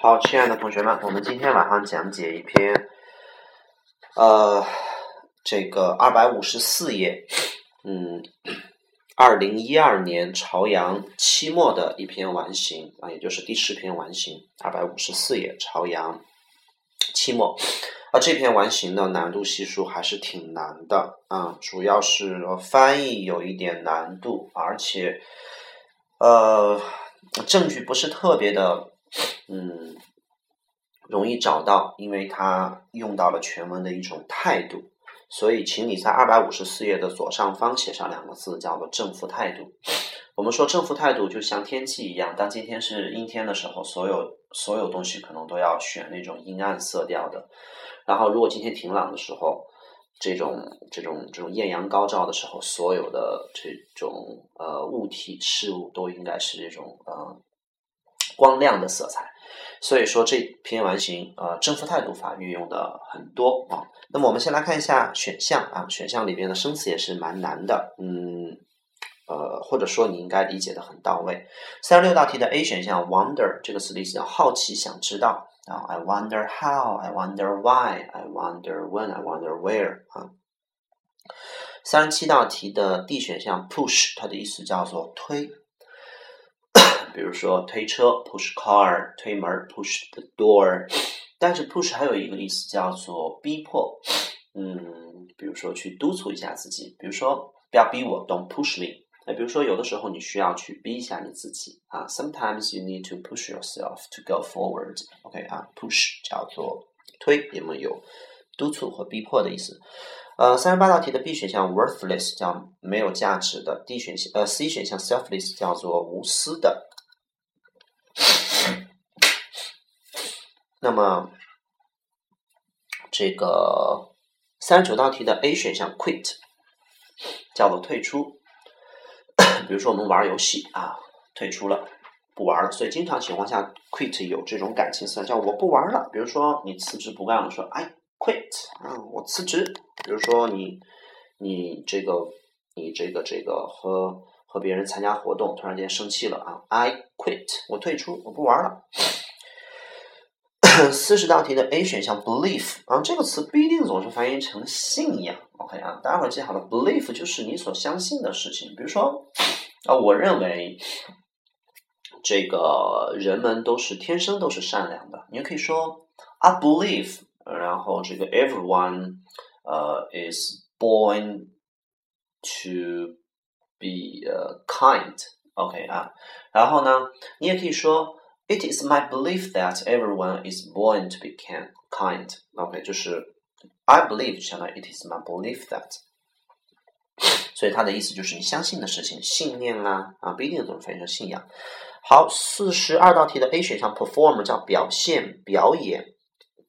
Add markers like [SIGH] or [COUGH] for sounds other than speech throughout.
好，亲爱的同学们，我们今天晚上讲解一篇，呃，这个二百五十四页，嗯，二零一二年朝阳期末的一篇完形啊，也就是第十篇完形，二百五十四页朝阳期末，啊，这篇完形的难度系数还是挺难的啊，主要是翻译有一点难度，而且，呃，证据不是特别的。嗯，容易找到，因为它用到了全文的一种态度，所以请你在二百五十四页的左上方写上两个字，叫做正负态度。我们说正负态度就像天气一样，当今天是阴天的时候，所有所有东西可能都要选那种阴暗色调的。然后如果今天晴朗的时候，这种这种这种艳阳高照的时候，所有的这种呃物体事物都应该是这种呃。光亮的色彩，所以说这篇完形，呃，正负态度法运用的很多啊。那么我们先来看一下选项啊，选项里边的生词也是蛮难的，嗯，呃，或者说你应该理解的很到位。三十六道题的 A 选项，wonder 这个词的意思叫好奇、想知道啊，I wonder how，I wonder why，I wonder when，I wonder where 啊。三十七道题的 D 选项，push 它的意思叫做推。比如说推车 push car 推门 push the door，但是 push 还有一个意思叫做逼迫，嗯，比如说去督促一下自己，比如说不要逼我，don't push me。那比如说有的时候你需要去逼一下你自己啊，sometimes you need to push yourself to go forward。OK 啊，push 叫做推，也没有督促和逼迫的意思。呃，三十八道题的 B 选项 worthless 叫没有价值的，D 选项呃 C 选项 selfless 叫做无私的。那么，这个三十九道题的 A 选项 quit 叫做退出。比如说我们玩游戏啊，退出了，不玩了。所以经常情况下 quit 有这种感情色，叫我不玩了。比如说你辞职不干了，说 I quit 啊，我辞职。比如说你你这个你这个这个和和别人参加活动，突然间生气了啊，I quit 我退出，我不玩了。四十道题的 A 选项 belief 啊，这个词不一定总是翻译成信仰。OK 啊，待会儿记好了，belief 就是你所相信的事情。比如说啊，我认为这个人们都是天生都是善良的。你可以说 I believe，然后这个 everyone 呃 is born to be kind。OK 啊，然后呢，你也可以说。It is my belief that everyone is born to be kind. Kind, OK，就是 I believe 相当于 It is my belief that。所以它的意思就是你相信的事情，信念啊啊，不一定总是翻译成信仰。好，四十二道题的 A 选项 perform 叫表现、表演、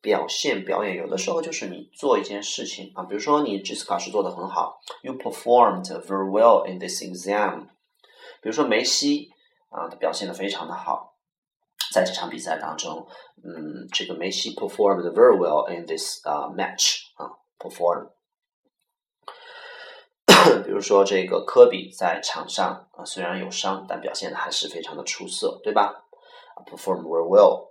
表现、表演，有的时候就是你做一件事情啊，比如说你这次考试做的很好，You performed very well in this exam。比如说梅西啊，他表现的非常的好。在这场比赛当中，嗯，这个梅西 performed very well in this 啊 match 啊 perform。比如说这个科比在场上啊虽然有伤，但表现的还是非常的出色，对吧？perform very [COUGHS] well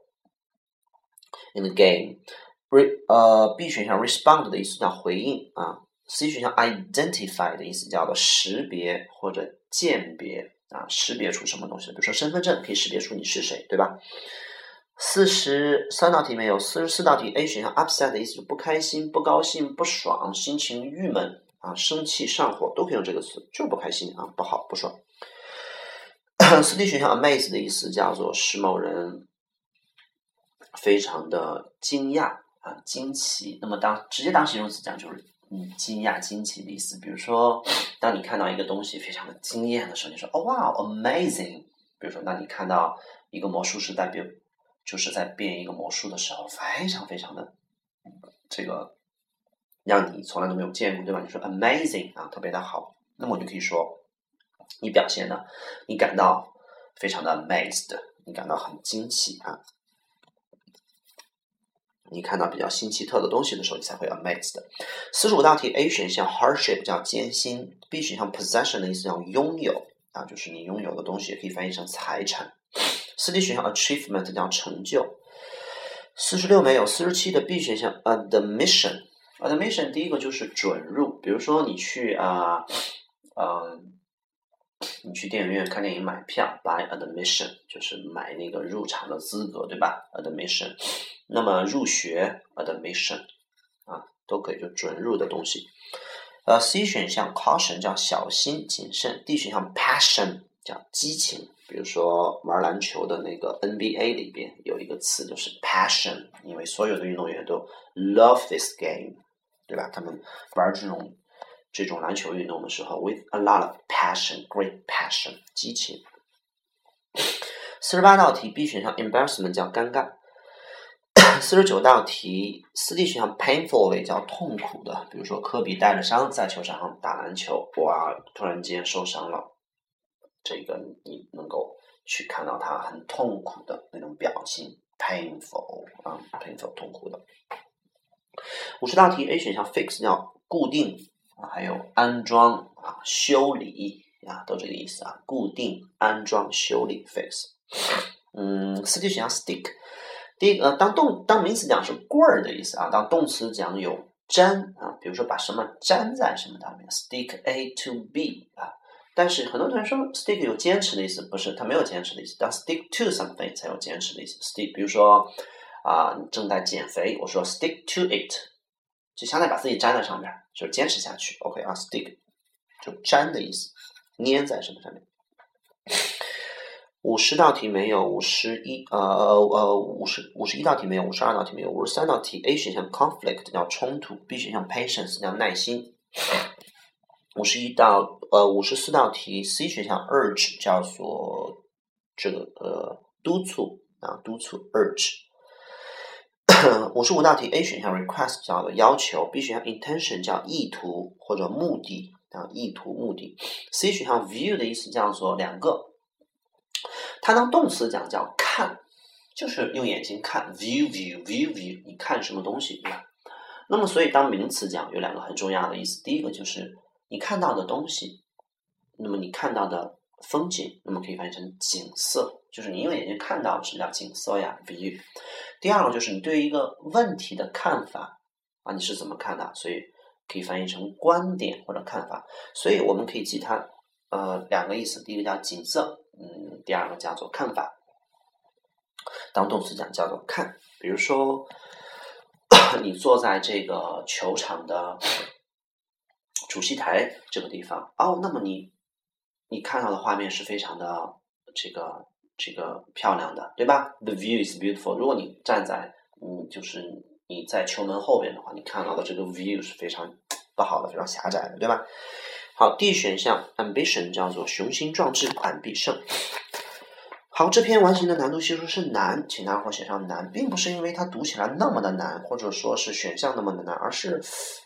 in the game。re 呃 B 选项 respond 的意思叫回应啊，C 选项 identify 的意思叫做识别或者鉴别。 啊，识别出什么东西？比如说身份证可以识别出你是谁，对吧？四十三道题没有，四十四道题 A 选项 upset 的意思就不开心、不高兴、不爽、心情郁闷啊、生气、上火都可以用这个词，就不开心啊、不好、不爽。[COUGHS] 四 D 选项 amaze 的意思叫做使某人非常的惊讶啊、惊奇。那么当直接当形容词讲就是。嗯，惊讶、惊奇的意思。比如说，当你看到一个东西非常的惊艳的时候，你说“哦，哇，amazing”。比如说，当你看到一个魔术师在变，就是在变一个魔术的时候，非常非常的这个让你从来都没有见过，对吧？你说 “amazing” 啊，特别的好。那么，我就可以说，你表现的，你感到非常的 amazed，你感到很惊奇啊。你看到比较新奇特的东西的时候，你才会 amazed。四十五道题 A 选项 hardship 叫艰辛，B 选项 possession 的意思叫拥有啊，就是你拥有的东西，也可以翻译成财产。四 D 选项 achievement 叫成就四十六没有，四十七的 B 选项 admission。admission 第一个就是准入，比如说你去啊，呃，你去电影院看电影买票，buy admission 就是买那个入场的资格，对吧？admission。那么入学 admission 啊，都可以就准入的东西。呃，C 选项 caution 叫小心谨慎，D 选项 passion 叫激情。比如说玩篮球的那个 NBA 里边有一个词就是 passion，因为所有的运动员都 love this game，对吧？他们玩这种这种篮球运动的时候，with a lot of passion，great passion，激情。四十八道题 B 选项 embarrassment 叫尴尬。四十九道题四 D 选项 painfully 叫痛苦的，比如说科比带着伤在球场上打篮球，哇，突然间受伤了。这个你能够去看到他很痛苦的那种表情，painful 啊，painful 痛苦的。五十道题 A 选项 fix 叫固定，还有安装啊、修理啊，都这个意思啊，固定、安装、修理 fix。嗯，四 D 选项 stick，第一个当动当名词讲是棍儿的意思啊，当动词讲有粘啊，比如说把什么粘在什么上面，stick A to B 啊。但是很多同学说，stick 有坚持的意思，不是，它没有坚持的意思。当 stick to something 才有坚持的意思。stick，比如说啊，你正在减肥，我说 stick to it，就相当于把自己粘在上面，就是坚持下去。OK 啊，stick 就粘的意思，粘在什么上面？五十道题没有，五十一呃呃五十五十一道题没有，五十二道题没有，五十三道题 A 选项 conflict 叫冲突，B 选项 patience 叫耐心。五十一道呃五十四道题，C 选项 urge 叫做这个呃督促啊督促 urge。[COUGHS] 五十五道题 A 选项 request 叫做要求，B 选项 intention 叫意图或者目的啊意图目的，C 选项 view 的意思叫做两个，它当动词讲叫看，就是用眼睛看 view view view view 你看什么东西对吧？那么所以当名词讲有两个很重要的意思，第一个就是。你看到的东西，那么你看到的风景，那么可以翻译成景色，就是你用眼睛看到什么叫景色呀？？view。第二个就是你对一个问题的看法啊，你是怎么看的？所以可以翻译成观点或者看法。所以我们可以记它呃两个意思，第一个叫景色，嗯，第二个叫做看法。当动词讲叫做看，比如说 [COUGHS] 你坐在这个球场的。主席台这个地方哦，那么你你看到的画面是非常的这个这个漂亮的，对吧？The view is beautiful。如果你站在嗯，就是你在球门后边的话，你看到的这个 view 是非常不好的，非常狭窄的，对吧？好，D 选项 ambition 叫做雄心壮志，款必胜。好，这篇完形的难度系数是难，请大伙写上难，并不是因为它读起来那么的难，或者说是选项那么的难，而是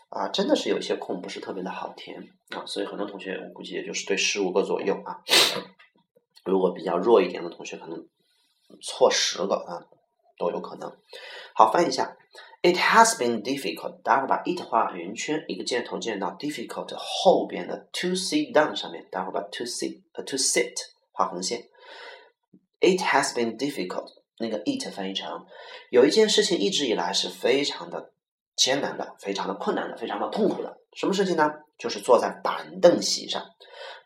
啊，真的是有些空不是特别的好填啊，所以很多同学我估计也就是对十五个左右啊，如果比较弱一点的同学可能错十个啊都有可能。好，翻译一下，It has been difficult，待会儿把 it 画圆圈，一个箭头箭到 difficult 后边的 to sit down 上面，待会儿把 to sit 呃 to sit 画横线。It has been difficult。那个 it 翻译成有一件事情一直以来是非常的艰难的、非常的困难的、非常的痛苦的。什么事情呢？就是坐在板凳席上，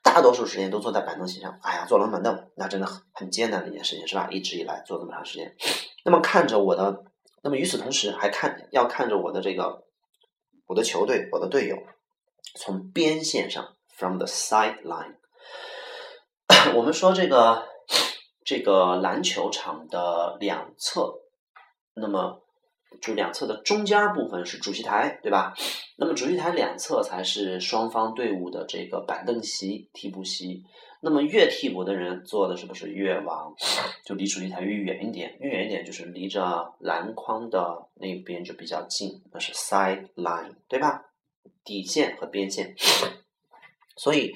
大多数时间都坐在板凳席上。哎呀，坐冷板凳那真的很很艰难的一件事情，是吧？一直以来坐这么长时间，那么看着我的，那么与此同时还看要看着我的这个我的球队、我的队友从边线上 from the sideline。[COUGHS] 我们说这个。这个篮球场的两侧，那么就两侧的中间部分是主席台，对吧？那么主席台两侧才是双方队伍的这个板凳席、替补席。那么越替补的人坐的是不是越往就离主席台越远一点？越远一点就是离着篮筐的那边就比较近，那是 sideline，对吧？底线和边线。所以。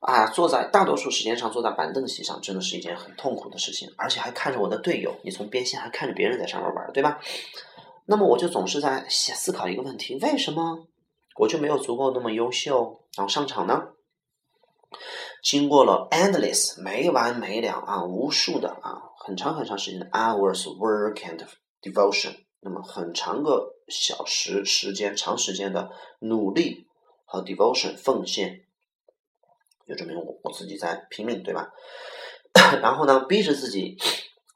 啊，坐在大多数时间上坐在板凳席上，真的是一件很痛苦的事情，而且还看着我的队友，你从边线还看着别人在上面玩，对吧？那么我就总是在思考一个问题：为什么我就没有足够那么优秀，然后上场呢？经过了 endless 没完没了啊，无数的啊，很长很长时间的 hours work and devotion，那么很长个小时时间、长时间的努力和 devotion 奉献，就证明我我自己在拼命，对吧？[COUGHS] 然后呢，逼着自己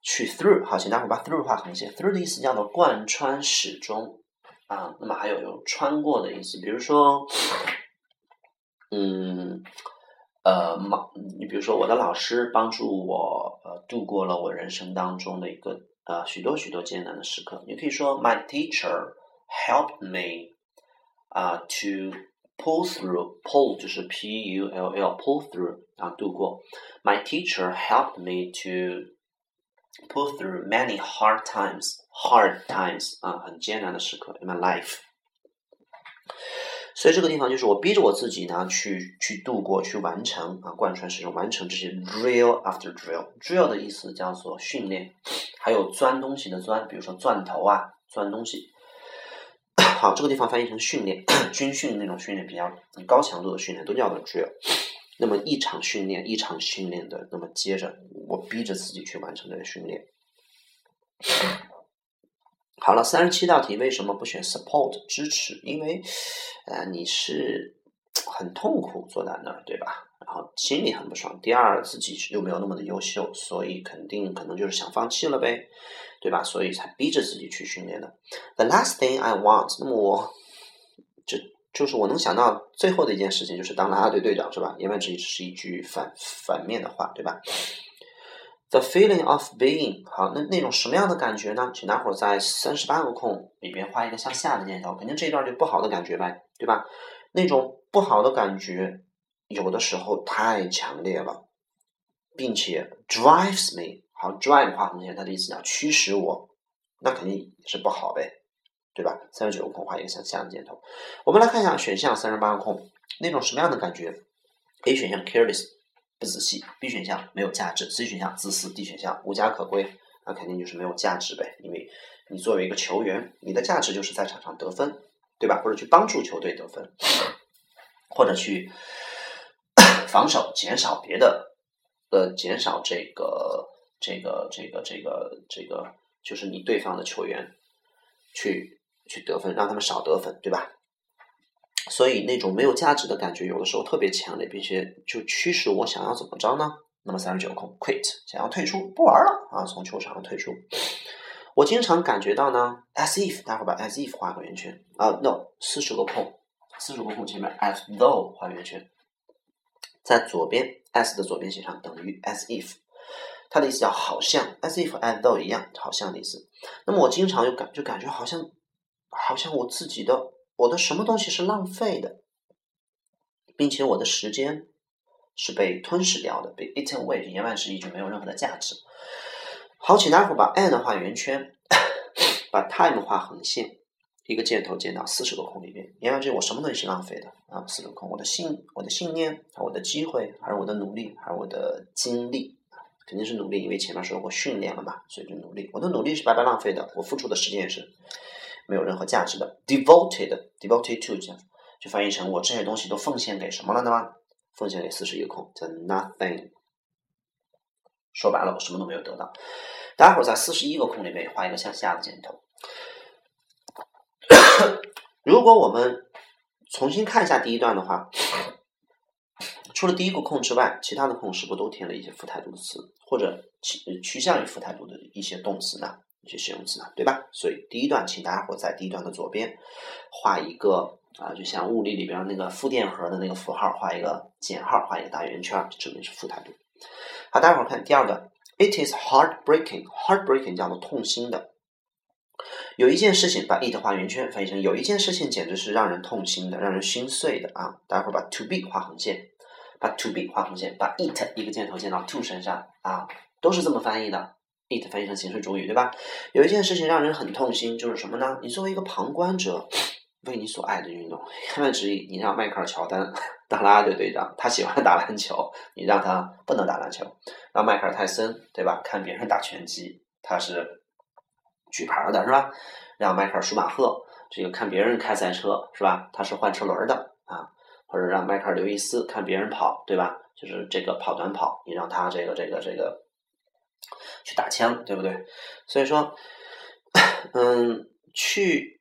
去 through，好，请大伙把 through 画横线，through 的意思叫做贯穿始终啊。那么还有有穿过的意思，比如说，嗯，呃，你比如说我的老师帮助我呃度过了我人生当中的一个呃许多许多艰难的时刻。你可以说，My teacher helped me 啊 to pull through，pull 就是 P U L L，pull through 啊度过。My teacher helped me to pull through many hard times, hard times 啊，很艰难的时刻 in my life。所以这个地方就是我逼着我自己呢，去去度过，去完成啊，贯穿始终完成这些 drill after drill。drill 的意思叫做训练，还有钻东西的钻，比如说钻头啊，钻东西。[COUGHS] 好，这个地方翻译成训练，[COUGHS] 军训那种训练，比较高强度的训练，都叫做 drill。那么一场训练，一场训练的，那么接着我逼着自己去完成这个训练。好了，三十七道题为什么不选 support 支持？因为，呃，你是很痛苦坐在那儿，对吧？然后心里很不爽。第二，自己又没有那么的优秀，所以肯定可能就是想放弃了呗，对吧？所以才逼着自己去训练的。The last thing I want，那么我就。是我能想到最后的一件事情，就是当啦啦队队长，是吧？言外之意是一句反反面的话，对吧？The feeling of being，好，那那种什么样的感觉呢？请大伙儿在三十八个空里边画一个向下的箭头，肯定这一段就不好的感觉呗，对吧？那种不好的感觉，有的时候太强烈了，并且 drives me，好，drive 画横线，它的意思叫驱使我，那肯定是不好呗。对吧？三十九个空画一个向下的箭头。我们来看一下选项三十八个空，那种什么样的感觉？A 选项 careless 不仔细，B 选项没有价值，C 选项自私，D 选项无家可归。那肯定就是没有价值呗，因为你作为一个球员，你的价值就是在场上得分，对吧？或者去帮助球队得分，或者去 [COUGHS] 防守，减少别的，呃，减少这个这个这个这个这个，就是你对方的球员去。去得分，让他们少得分，对吧？所以那种没有价值的感觉，有的时候特别强烈，并且就驱使我想要怎么着呢？那么三十九空 quit，想要退出，不玩了啊，从球场上退出。我经常感觉到呢，as if，待会儿把 as if 画个圆圈啊，no，四十个空，四十个空前面 as though 画圆圈，在左边 as 的左边写上等于 as if，它的意思叫好像 as if as though 一样，好像的意思。那么我经常就感就感觉好像。好像我自己的我的什么东西是浪费的，并且我的时间是被吞噬掉的，被 eaten away，言外之意就没有任何的价值。好，请大伙把 and 画圆圈，[LAUGHS] 把 time 画横线，一个箭头箭到四十个空里面。言外之意，我什么东西是浪费的啊？四个空，我的信、我的信念、我的机会，还是我的努力，还是我的精力？肯定是努力，因为前面说过训练了嘛，所以就努力。我的努力是白白浪费的，我付出的时间也是。没有任何价值的，devoted，devoted to 这就翻译成我这些东西都奉献给什么了呢？奉献给四十一个空，叫 nothing。说白了，我什么都没有得到。待会儿在四十一个空里面画一个向下的箭头。如果我们重新看一下第一段的话，除了第一个空之外，其他的空是不是都填了一些副态度的词，或者趋趋向于副态度的一些动词呢？去形容词呢，对吧？所以第一段，请大家伙在第一段的左边画一个啊，就像物理里边那个负电荷的那个符号，画一个减号，画一个大圆圈，证明是负态度。好，大家伙看第二段，It is heartbreaking，heartbreaking 叫做痛心的。有一件事情，把 it 画圆圈，翻译成有一件事情简直是让人痛心的，让人心碎的啊！大家伙把 to be 画横线，把 to be 画横线，把 it 一个箭头箭到 to 身上啊，都是这么翻译的。It 翻译成形式主语，对吧？有一件事情让人很痛心，就是什么呢？你作为一个旁观者，为你所爱的运动，言外之意，你让迈克尔乔丹当啦啦队队长，他喜欢打篮球，你让他不能打篮球；让迈克尔泰森，对吧？看别人打拳击，他是举牌的，是吧？让迈克尔舒马赫，这个看别人开赛车，是吧？他是换车轮的啊。或者让迈克尔刘易斯看别人跑，对吧？就是这个跑短跑，你让他这个这个这个。去打枪，对不对？所以说，嗯，去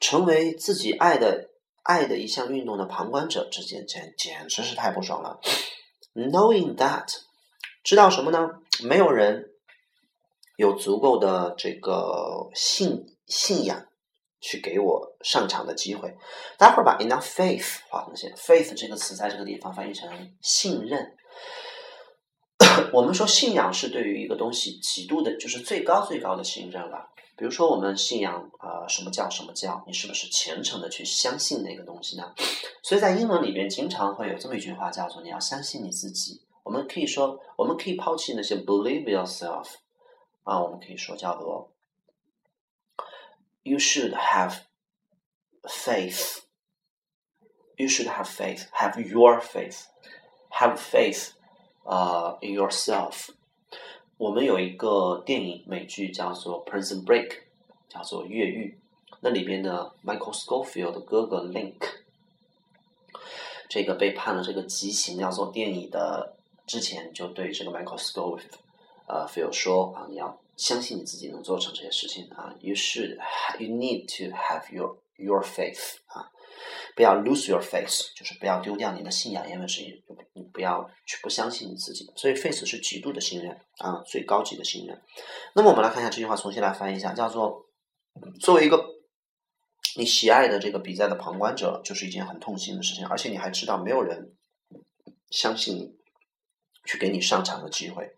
成为自己爱的爱的一项运动的旁观者，这简简简直是太不爽了。Knowing that，知道什么呢？没有人有足够的这个信信仰去给我上场的机会。待会儿把 enough faith 画横线，faith 这个词在这个地方翻译成信任。[COUGHS] 我们说信仰是对于一个东西极度的，就是最高最高的信任了。比如说，我们信仰啊什么教什么教，你是不是虔诚的去相信那个东西呢？所以在英文里边经常会有这么一句话，叫做“你要相信你自己”。我们可以说，我们可以抛弃那些 “believe yourself” 啊，我们可以说叫做 “you should have faith”。You should have faith. Have your faith”，“have faith. Have faith. 呃，yourself，我们有一个电影美剧叫做《Prison Break》，叫做《越狱》。那里边的 Michael Scofield 的哥哥 Link，这个被判了这个极刑要做电影的之前，就对这个 Michael Scofield 呃 Field 说啊，你要相信你自己能做成这些事情啊，You should, you need to have your your faith 啊。 不要 lose your faith，就是不要丢掉你的信仰，因为是你你不要去不相信你自己。所以 faith 是极度的信任啊，最高级的信任。那么我们来看一下这句话，重新来翻译一下，叫做作为一个你喜爱的这个比赛的旁观者，就是一件很痛心的事情，而且你还知道没有人相信你去给你上场的机会，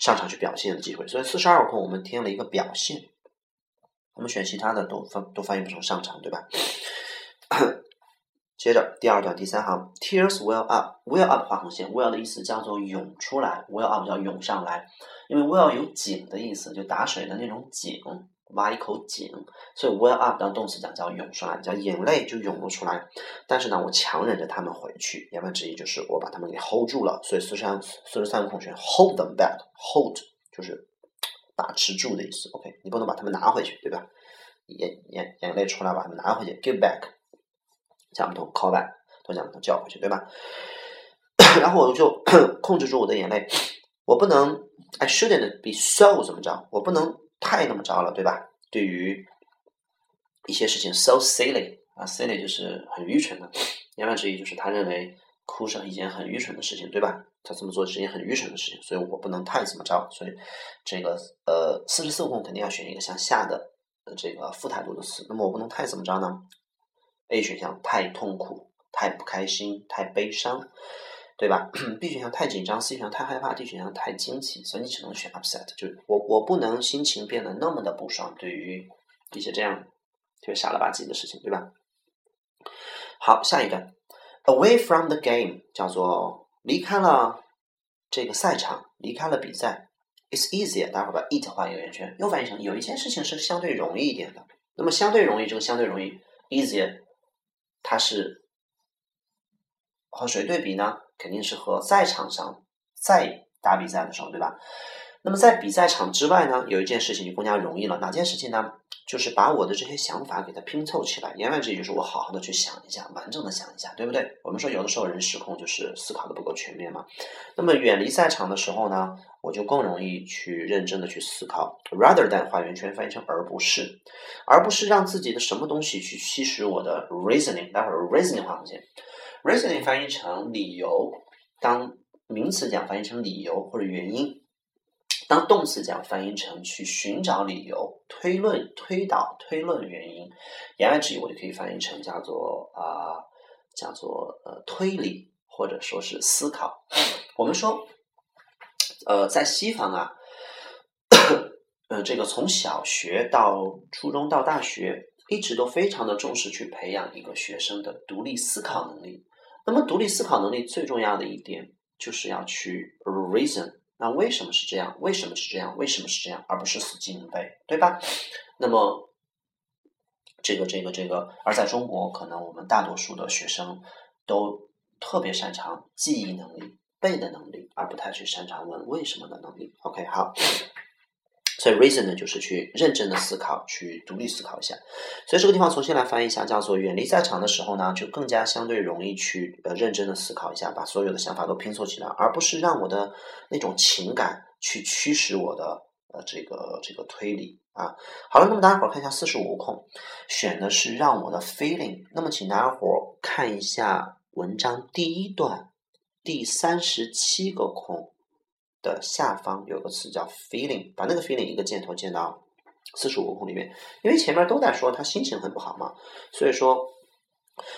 上场去表现的机会。所以四十二空我们添了一个表现，我们选其他的都翻都翻译不成上场，对吧？接着第二段第三行，tears well up，well up 画横线，well 的意思叫做涌出来，well up 叫涌上来，因为 well 有井的意思，就打水的那种井，挖一口井，所以 well up 当动词讲叫涌上来，叫眼泪就涌了出来。但是呢，我强忍着他们回去，言外之意就是我把他们给 hold 住了。所以四十三四十三个空选 hold them back，hold 就是把持住的意思。OK，你不能把他们拿回去，对吧？眼眼眼泪出来把他们拿回去，give back。讲不通，call back 都讲不通，叫回去，对吧？[COUGHS] 然后我就控制住我的眼泪，我不能，I shouldn't be so 怎么着？我不能太那么着了，对吧？对于一些事情，so silly 啊，silly 就是很愚蠢的，言外之意就是他认为哭是一件很愚蠢的事情，对吧？他这么做是一件很愚蠢的事情，所以我不能太怎么着。所以这个呃，四十四空肯定要选一个向下的这个副态度的词，那么我不能太怎么着呢？A 选项太痛苦、太不开心、太悲伤，对吧？B 选项太紧张，C 选项太害怕，D 选项太惊奇，所以你只能选 upset，就我我不能心情变得那么的不爽，对于一些这样特别傻了吧唧的事情，对吧？好，下一个 away from the game 叫做离开了这个赛场，离开了比赛。It's easier，待会儿把 it 画一个圆圈，又翻译成有一件事情是相对容易一点的。那么相对容易，这个相对容易 easier。它是和谁对比呢？肯定是和赛场上在打比赛的时候，对吧？那么在比赛场之外呢，有一件事情就更加容易了。哪件事情呢？就是把我的这些想法给它拼凑起来。言外之意就是我好好的去想一下，完整的想一下，对不对？我们说有的时候人失控就是思考的不够全面嘛。那么远离赛场的时候呢，我就更容易去认真的去思考。Rather than 画圆圈翻译成而不是，而不是让自己的什么东西去吸食我的 reasoning。待会儿 reasoning 画横线，reasoning 翻译成理由，当名词讲翻译成理由或者原因。当动词讲翻译成去寻找理由、推论、推导、推论原因，言外之意我就可以翻译成叫做啊，叫做呃推理或者说是思考。我们说，呃，在西方啊，呃，这个从小学到初中到大学，一直都非常的重视去培养一个学生的独立思考能力。那么，独立思考能力最重要的一点就是要去 reason。那为什么是这样？为什么是这样？为什么是这样？而不是死记硬背，对吧？那么，这个、这个、这个，而在中国，可能我们大多数的学生都特别擅长记忆能力、背的能力，而不太去擅长问为什么的能力。OK，好。所以 reason 呢，就是去认真的思考，去独立思考一下。所以这个地方重新来翻译一下，叫做远离赛场的时候呢，就更加相对容易去呃认真的思考一下，把所有的想法都拼凑起来，而不是让我的那种情感去驱使我的呃这个这个推理啊。好了，那么大家伙儿看一下四十五个空，选的是让我的 feeling。那么请大家伙儿看一下文章第一段第三十七个空的下方有个词叫 feeling，把那个 feeling 一个箭头箭到四十五个空里面，因为前面都在说他心情很不好嘛，所以说。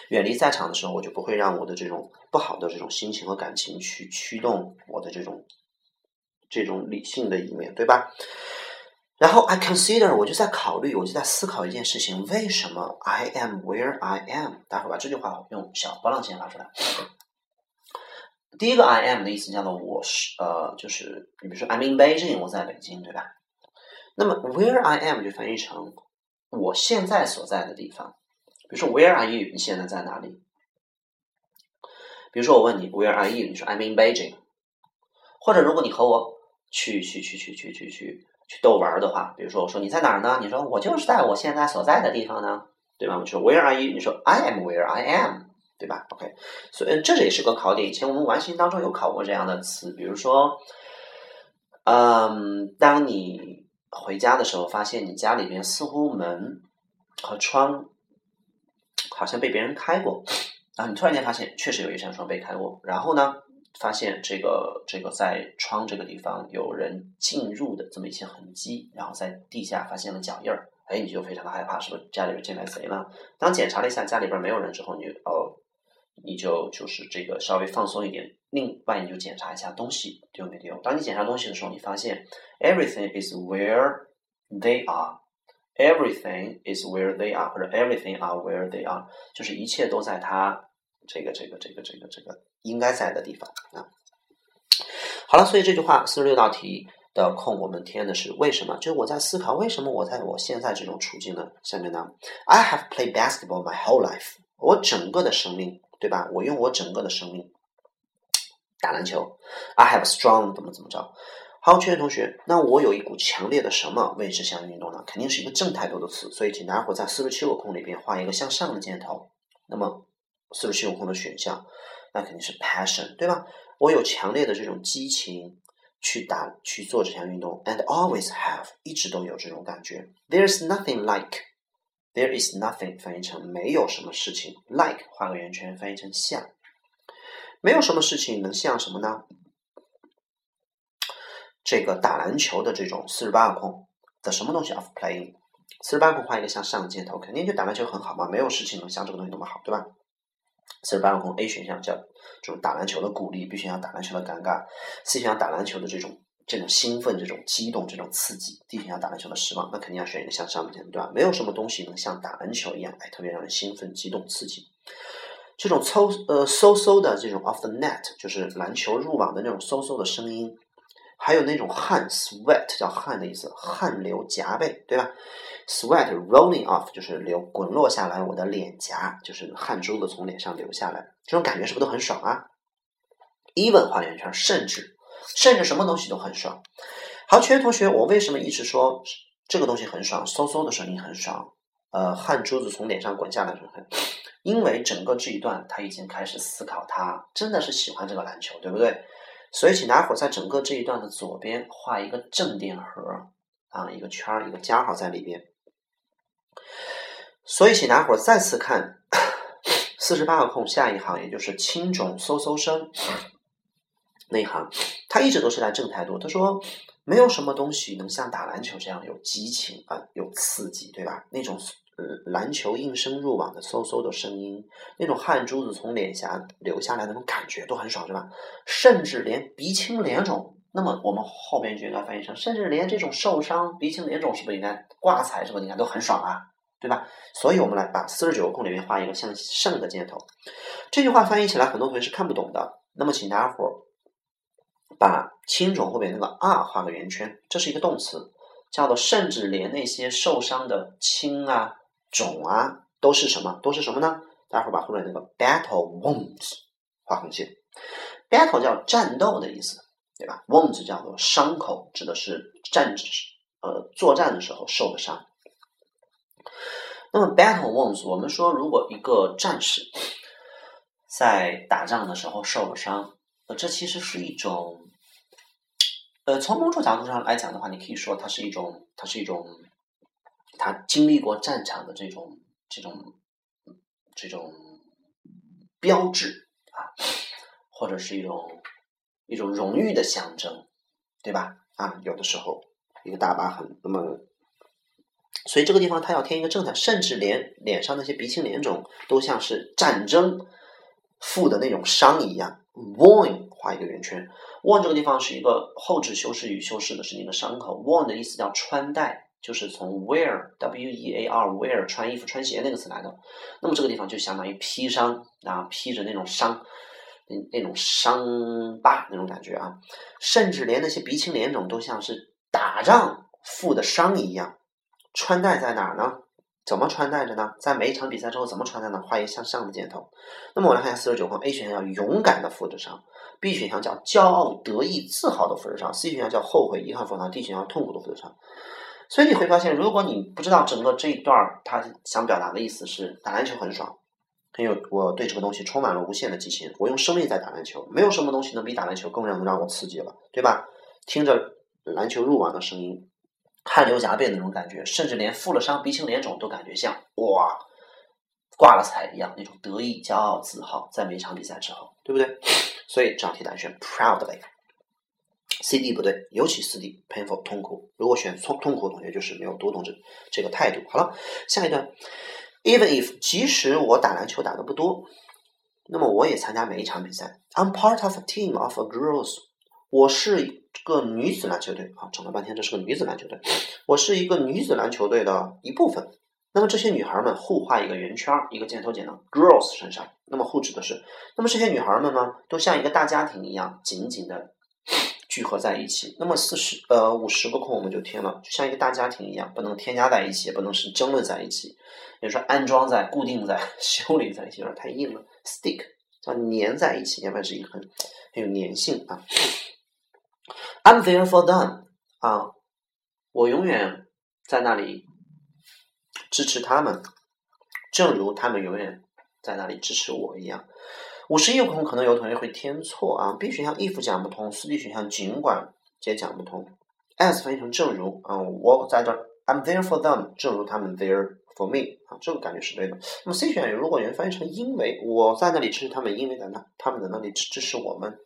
远离在场的时候，我就不会让我的这种不好的这种心情和感情去驱动我的这种这种理性的一面，对吧？然后 I consider，我就在考虑，我就在思考一件事情：为什么 I am where I am？待会儿把这句话用小波浪线发出来。第一个 I am 的意思叫做我是呃，就是你比如说 I'm in Beijing，我在北京，对吧？那么 where I am 就翻译成我现在所在的地方。比如说，Where are you？你现在在哪里？比如说，我问你，Where are you？你说 I'm in Beijing。或者，如果你和我去去去去去去去去逗玩的话，比如说，我说你在哪儿呢？你说我就是在我现在所在的地方呢，对吧？我说 Where are you？你说 I am where I am，对吧？OK，所以这也是个考点。以前我们完形当中有考过这样的词，比如说，嗯，当你回家的时候，发现你家里边似乎门和窗。好像被别人开过，然后你突然间发现确实有一扇窗被开过，然后呢，发现这个这个在窗这个地方有人进入的这么一些痕迹，然后在地下发现了脚印儿，哎，你就非常的害怕，是不是家里边进来贼了？当检查了一下家里边没有人之后，你哦，你就就是这个稍微放松一点。另外，你就检查一下东西丢没丢。当你检查东西的时候，你发现 everything is where they are。Everything is where they are，或者 Everything are where they are，就是一切都在它这个这个这个这个这个应该在的地方啊。好了，所以这句话四十六道题的空我们填的是为什么？就是我在思考为什么我在我现在这种处境呢？下面呢，I have played basketball my whole life，我整个的生命，对吧？我用我整个的生命打篮球。I have strong 怎么怎么着。好，圈圈同学，那我有一股强烈的什么为之向运动呢？肯定是一个正态度的词，所以请大家伙在四十七个空里边画一个向上的箭头。那么四十七个空的选项，那肯定是 passion，对吧？我有强烈的这种激情去打去做这项运动，and always have 一直都有这种感觉。There's nothing like. There is nothing 翻译成没有什么事情，like 画个圆圈翻译成像，没有什么事情能像什么呢？这个打篮球的这种四十八个空的什么东西 of playing，四十八空画一个向上的箭头，肯定就打篮球很好嘛，没有事情能像这个东西那么好，对吧？四十八个空 A 选项叫这种打篮球的鼓励，B 选项打篮球的尴尬，C 选项打篮球的这种这种兴奋、这种激动、这种刺激，D 选项打篮球的失望，那肯定要选一个向上的箭头，对吧？没有什么东西能像打篮球一样，哎，特别让人兴奋、激动、刺激。这种嗖呃嗖嗖的这种 off the net，就是篮球入网的那种嗖嗖的声音。还有那种汗 sweat 叫汗的意思，汗流浃背，对吧？sweat rolling off 就是流滚落下来，我的脸颊就是汗珠子从脸上流下来，这种感觉是不是都很爽啊？even 画圆圈，甚至甚至什么东西都很爽。好，全同学，我为什么一直说这个东西很爽？嗖嗖的声音很爽，呃，汗珠子从脸上滚下来很，因为整个这一段他已经开始思考，他真的是喜欢这个篮球，对不对？所以，请大家伙在整个这一段的左边画一个正电荷啊，一个圈儿，一个加号在里边。所以，请大家伙再次看 [COUGHS] 四十八个空下一行，也就是青种嗖嗖声内涵，他一直都是在正态度。他说，没有什么东西能像打篮球这样有激情啊，有刺激，对吧？那种。呃，篮球应声入网的嗖嗖的声音，那种汗珠子从脸颊流下来那种感觉都很爽，是吧？甚至连鼻青脸肿，那么我们后边就应该翻译成，甚至连这种受伤鼻青脸肿是不是应该挂彩，是不是应该都很爽啊？对吧？所以我们来把四十九个空里面画一个向上的箭头。这句话翻译起来很多同学是看不懂的，那么请大家伙把青肿后面那个 r 画个圆圈，这是一个动词，叫做甚至连那些受伤的青啊。肿啊，都是什么？都是什么呢？待会儿把后面那个 battle wounds 画横线。battle 叫战斗的意思，对吧？wounds 叫做伤口，指的是战呃作战的时候受的伤。那么 battle wounds，我们说如果一个战士在打仗的时候受了伤，呃，这其实是一种，呃，从某种角度上来讲的话，你可以说它是一种，它是一种。他经历过战场的这种这种这种标志啊，或者是一种一种荣誉的象征，对吧？啊，有的时候一个大疤痕，那么所以这个地方他要添一个正态，甚至连脸上那些鼻青脸肿都像是战争负的那种伤一样。Worn 画一个圆圈，worn 这个地方是一个后置修饰语，修饰的是那个伤口。worn 的意思叫穿戴，就是从 wear w e a r wear 穿衣服穿鞋那个词来的。那么这个地方就相当于披伤啊，披着那种伤，那那种伤疤那种感觉啊，甚至连那些鼻青脸肿都像是打仗负的伤一样。穿戴在哪儿呢？怎么穿戴着呢？在每一场比赛之后怎么穿戴呢？画一个向上的箭头。那么我来看一下四十九框，A 选项叫勇敢的负着伤，B 选项叫骄傲得意自豪的负着伤，C 选项叫后悔遗憾负着伤，D 选项痛苦的负着伤。所以你会发现，如果你不知道整个这一段他想表达的意思是打篮球很爽，很有我对这个东西充满了无限的激情，我用生命在打篮球，没有什么东西能比打篮球更让让我刺激了，对吧？听着篮球入网的声音。汗流浃背的那种感觉，甚至连负了伤、鼻青脸肿都感觉像哇挂了彩一样那种得意、骄傲、自豪，在每一场比赛之后，对不对？所以这道题答案选 proudly。C D 不对，尤其四 D painful 痛苦。如果选痛痛苦同学，就是没有读懂这这个态度。好了，下一段，Even if 即使我打篮球打的不多，那么我也参加每一场比赛。I'm part of a team of girls。我是个女子篮球队啊，整了半天这是个女子篮球队。我是一个女子篮球队的一部分。那么这些女孩们互画一个圆圈，一个箭头剪到 girls 身上。那么互指的是，那么这些女孩们呢，都像一个大家庭一样紧紧的聚合在一起。那么四十呃五十个空我们就填了，就像一个大家庭一样，不能添加在一起，也不能是争论在一起，比如说安装在、固定在、[LAUGHS] 修理在一起，有点太硬了。stick 叫粘在一起，要不然是一个很很有粘性啊。I'm there for them 啊，我永远在那里支持他们，正如他们永远在那里支持我一样。五十一空可能有同学会填错啊，B 选项 if 讲不通，C、D 选项尽管也讲不通。S 翻译成正如啊，我在这 I'm there for them，正如他们 there for me 啊，这个感觉是对的。那么 C 选项如果原翻译成因为我在那里支持他们，因为在那他们在那里支支持我们。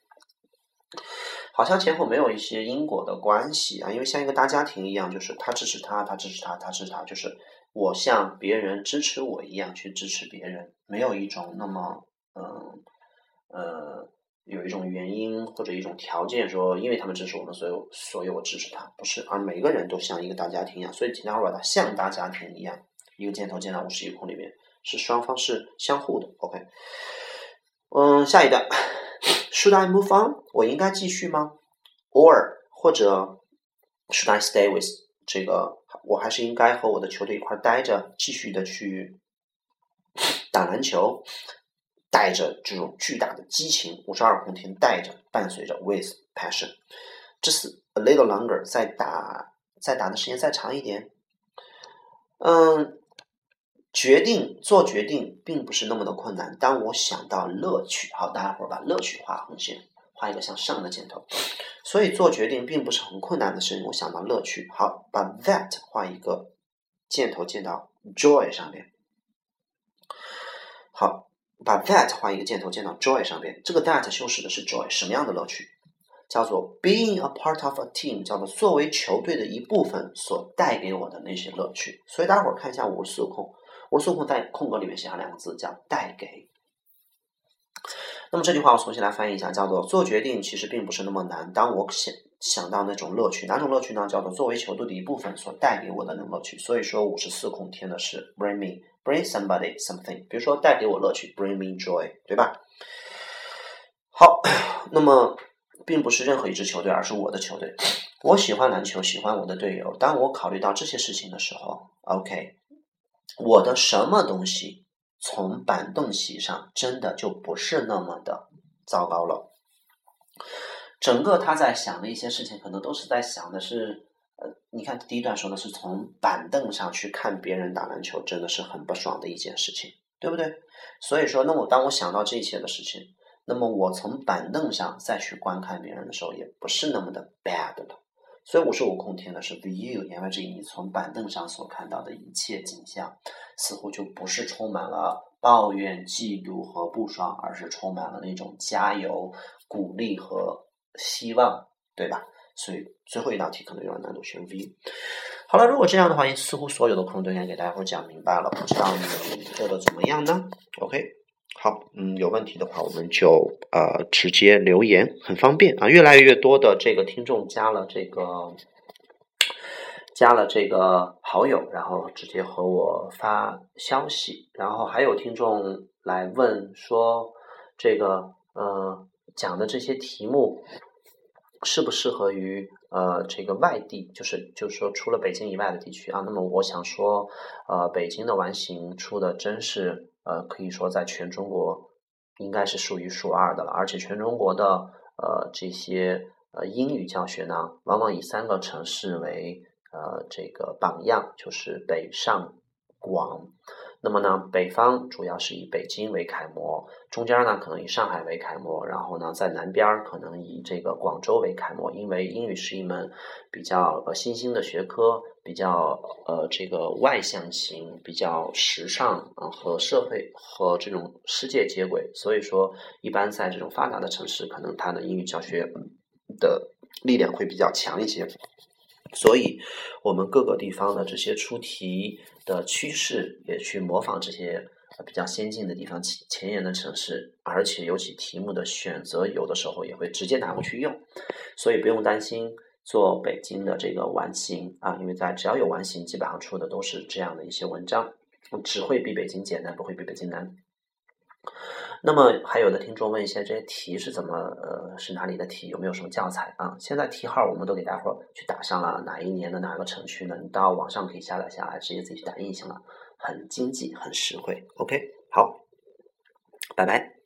好像前后没有一些因果的关系啊，因为像一个大家庭一样，就是他支持他，他支持他，他支持他，就是我像别人支持我一样去支持别人，没有一种那么嗯呃有一种原因或者一种条件说，因为他们支持我们，所以所以我支持他，不是，而每个人都像一个大家庭一样，所以待会把它像大家庭一样，一个箭头箭到五十一空里面，是双方是相互的，OK，嗯，下一段。Should I move on？我应该继续吗？Or 或者 Should I stay with？这个我还是应该和我的球队一块待着，继续的去打篮球，带着这种巨大的激情。五十二空天带着，伴随着 with passion。这是 a little longer，再打再打的时间再长一点。嗯。决定做决定并不是那么的困难。当我想到乐趣，好，大家伙儿把乐趣画横线，画一个向上的箭头。所以做决定并不是很困难的事情。我想到乐趣，好，把 that 画一个箭头箭到 joy 上面。好，把 that 画一个箭头箭到 joy 上面。这个 that 修饰的是 joy，什么样的乐趣？叫做 being a part of a team，叫做作为球队的一部分所带给我的那些乐趣。所以大家伙儿看一下五十四空。我速空在空格里面写上两个字，叫带给。那么这句话我重新来翻译一下，叫做做决定其实并不是那么难。当我想想到那种乐趣，哪种乐趣呢？叫做作为球队的一部分所带给我的那种乐趣。所以说五十四空填的是 bring me bring somebody something，比如说带给我乐趣，bring me joy，对吧？好，那么并不是任何一支球队，而是我的球队。我喜欢篮球，喜欢我的队友。当我考虑到这些事情的时候，OK。我的什么东西从板凳席上真的就不是那么的糟糕了？整个他在想的一些事情，可能都是在想的是，呃，你看第一段说的是从板凳上去看别人打篮球，真的是很不爽的一件事情，对不对？所以说，那么当我想到这些的事情，那么我从板凳上再去观看别人的时候，也不是那么的 bad 了。所以无时无空填的是 view，言外之意，你从板凳上所看到的一切景象，似乎就不是充满了抱怨、嫉妒和不爽，而是充满了那种加油、鼓励和希望，对吧？所以最后一道题可能有点难度，选 V。好了，如果这样的话，似乎所有的空都应该给大家伙讲明白了，不知道你们做的怎么样呢？OK，好，嗯，有问题的话我们就呃直接留言，很方便啊。越来越多的这个听众加了这个加了这个好友，然后直接和我发消息，然后还有听众来问说这个呃讲的这些题目。适不适合于呃这个外地，就是就是说除了北京以外的地区啊？那么我想说，呃，北京的完形出的真是呃可以说在全中国应该是数一数二的了，而且全中国的呃这些呃英语教学呢，往往以三个城市为呃这个榜样，就是北上广。那么呢，北方主要是以北京为楷模，中间呢可能以上海为楷模，然后呢在南边可能以这个广州为楷模。因为英语是一门比较呃新兴的学科，比较呃这个外向型，比较时尚啊，和社会和这种世界接轨。所以说，一般在这种发达的城市，可能它的英语教学的力量会比较强一些。所以，我们各个地方的这些出题的趋势，也去模仿这些比较先进的地方、前前沿的城市，而且尤其题目的选择，有的时候也会直接拿过去用。所以不用担心做北京的这个完形啊，因为在只要有完形，基本上出的都是这样的一些文章，只会比北京简单，不会比北京难。那么还有的听众问一些这些题是怎么呃是哪里的题有没有什么教材啊？现在题号我们都给大伙去打上了哪一年的哪个城区呢？你到网上可以下载下来，直接自己去打印行了，很经济很实惠。OK，好，拜拜。